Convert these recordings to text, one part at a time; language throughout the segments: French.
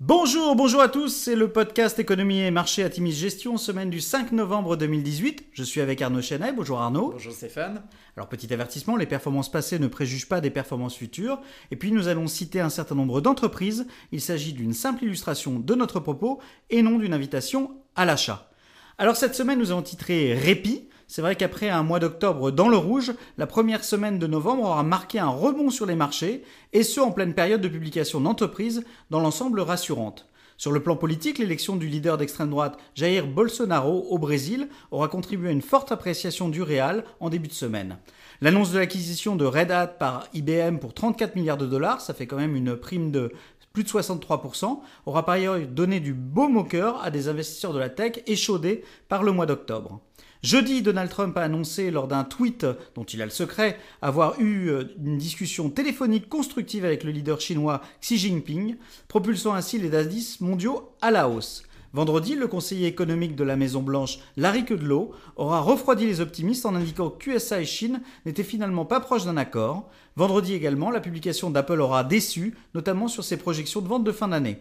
Bonjour, bonjour à tous, c'est le podcast Économie et Marché à Timis Gestion, semaine du 5 novembre 2018. Je suis avec Arnaud Chenet, bonjour Arnaud. Bonjour Stéphane. Alors petit avertissement, les performances passées ne préjugent pas des performances futures. Et puis nous allons citer un certain nombre d'entreprises. Il s'agit d'une simple illustration de notre propos et non d'une invitation à l'achat. Alors cette semaine nous avons titré Répit. C'est vrai qu'après un mois d'octobre dans le rouge, la première semaine de novembre aura marqué un rebond sur les marchés, et ce en pleine période de publication d'entreprises dans l'ensemble rassurante. Sur le plan politique, l'élection du leader d'extrême droite Jair Bolsonaro au Brésil aura contribué à une forte appréciation du réal en début de semaine. L'annonce de l'acquisition de Red Hat par IBM pour 34 milliards de dollars, ça fait quand même une prime de plus de 63%, aura par ailleurs donné du beau moqueur à des investisseurs de la tech échaudés par le mois d'octobre. Jeudi, Donald Trump a annoncé lors d'un tweet dont il a le secret avoir eu euh, une discussion téléphonique constructive avec le leader chinois Xi Jinping, propulsant ainsi les indices mondiaux à la hausse. Vendredi, le conseiller économique de la Maison-Blanche, Larry Kudlow, aura refroidi les optimistes en indiquant que QSA et Chine n'étaient finalement pas proches d'un accord. Vendredi également, la publication d'Apple aura déçu, notamment sur ses projections de vente de fin d'année.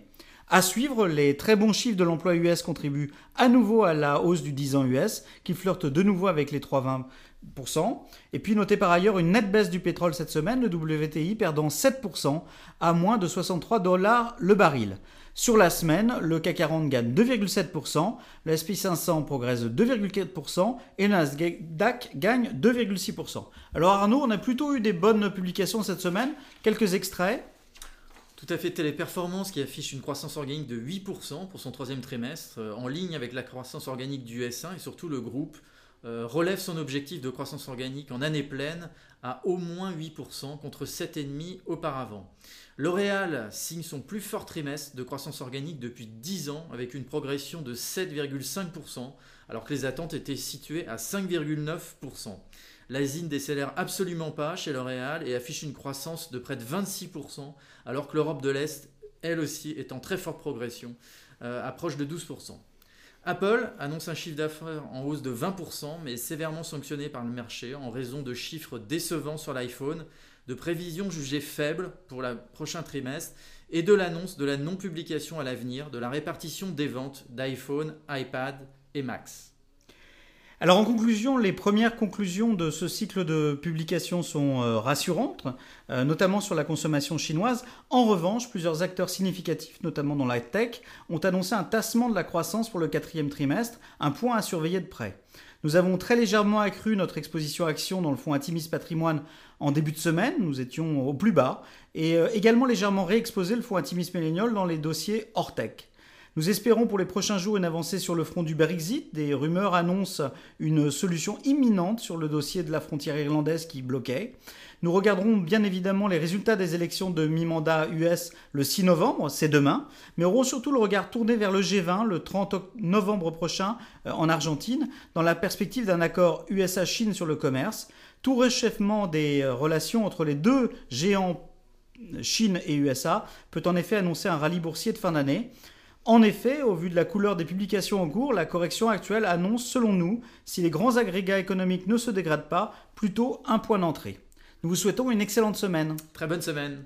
À suivre, les très bons chiffres de l'emploi US contribuent à nouveau à la hausse du 10 ans US, qui flirte de nouveau avec les 3,20%. Et puis notez par ailleurs une nette baisse du pétrole cette semaine, le WTI perdant 7% à moins de 63 dollars le baril. Sur la semaine, le CAC 40 gagne 2,7%, le SP 500 progresse de 2,4% et le Nasdaq gagne 2,6%. Alors Arnaud, on a plutôt eu des bonnes publications cette semaine, quelques extraits. Tout à fait, Téléperformance qui affiche une croissance organique de 8% pour son troisième trimestre, euh, en ligne avec la croissance organique du S1 et surtout le groupe euh, relève son objectif de croissance organique en année pleine à au moins 8% contre 7,5% auparavant. L'Oréal signe son plus fort trimestre de croissance organique depuis 10 ans avec une progression de 7,5% alors que les attentes étaient situées à 5,9%. L'Asie ne décélère absolument pas chez L'Oréal et affiche une croissance de près de 26%, alors que l'Europe de l'Est, elle aussi, est en très forte progression, euh, approche de 12%. Apple annonce un chiffre d'affaires en hausse de 20%, mais sévèrement sanctionné par le marché en raison de chiffres décevants sur l'iPhone, de prévisions jugées faibles pour le prochain trimestre et de l'annonce de la non-publication à l'avenir de la répartition des ventes d'iPhone, iPad et Max. Alors en conclusion, les premières conclusions de ce cycle de publication sont euh, rassurantes, euh, notamment sur la consommation chinoise. En revanche, plusieurs acteurs significatifs, notamment dans la tech, ont annoncé un tassement de la croissance pour le quatrième trimestre, un point à surveiller de près. Nous avons très légèrement accru notre exposition action dans le fonds Atimis Patrimoine en début de semaine, nous étions au plus bas, et euh, également légèrement réexposé le fonds Atimis Millennial dans les dossiers hors tech. Nous espérons pour les prochains jours une avancée sur le front du Brexit. Des rumeurs annoncent une solution imminente sur le dossier de la frontière irlandaise qui bloquait. Nous regarderons bien évidemment les résultats des élections de mi-mandat US le 6 novembre, c'est demain, mais aurons surtout le regard tourné vers le G20 le 30 novembre prochain euh, en Argentine, dans la perspective d'un accord USA-Chine sur le commerce. Tout réchauffement des euh, relations entre les deux géants Chine et USA peut en effet annoncer un rallye boursier de fin d'année. En effet, au vu de la couleur des publications en cours, la correction actuelle annonce, selon nous, si les grands agrégats économiques ne se dégradent pas, plutôt un point d'entrée. Nous vous souhaitons une excellente semaine. Très bonne semaine.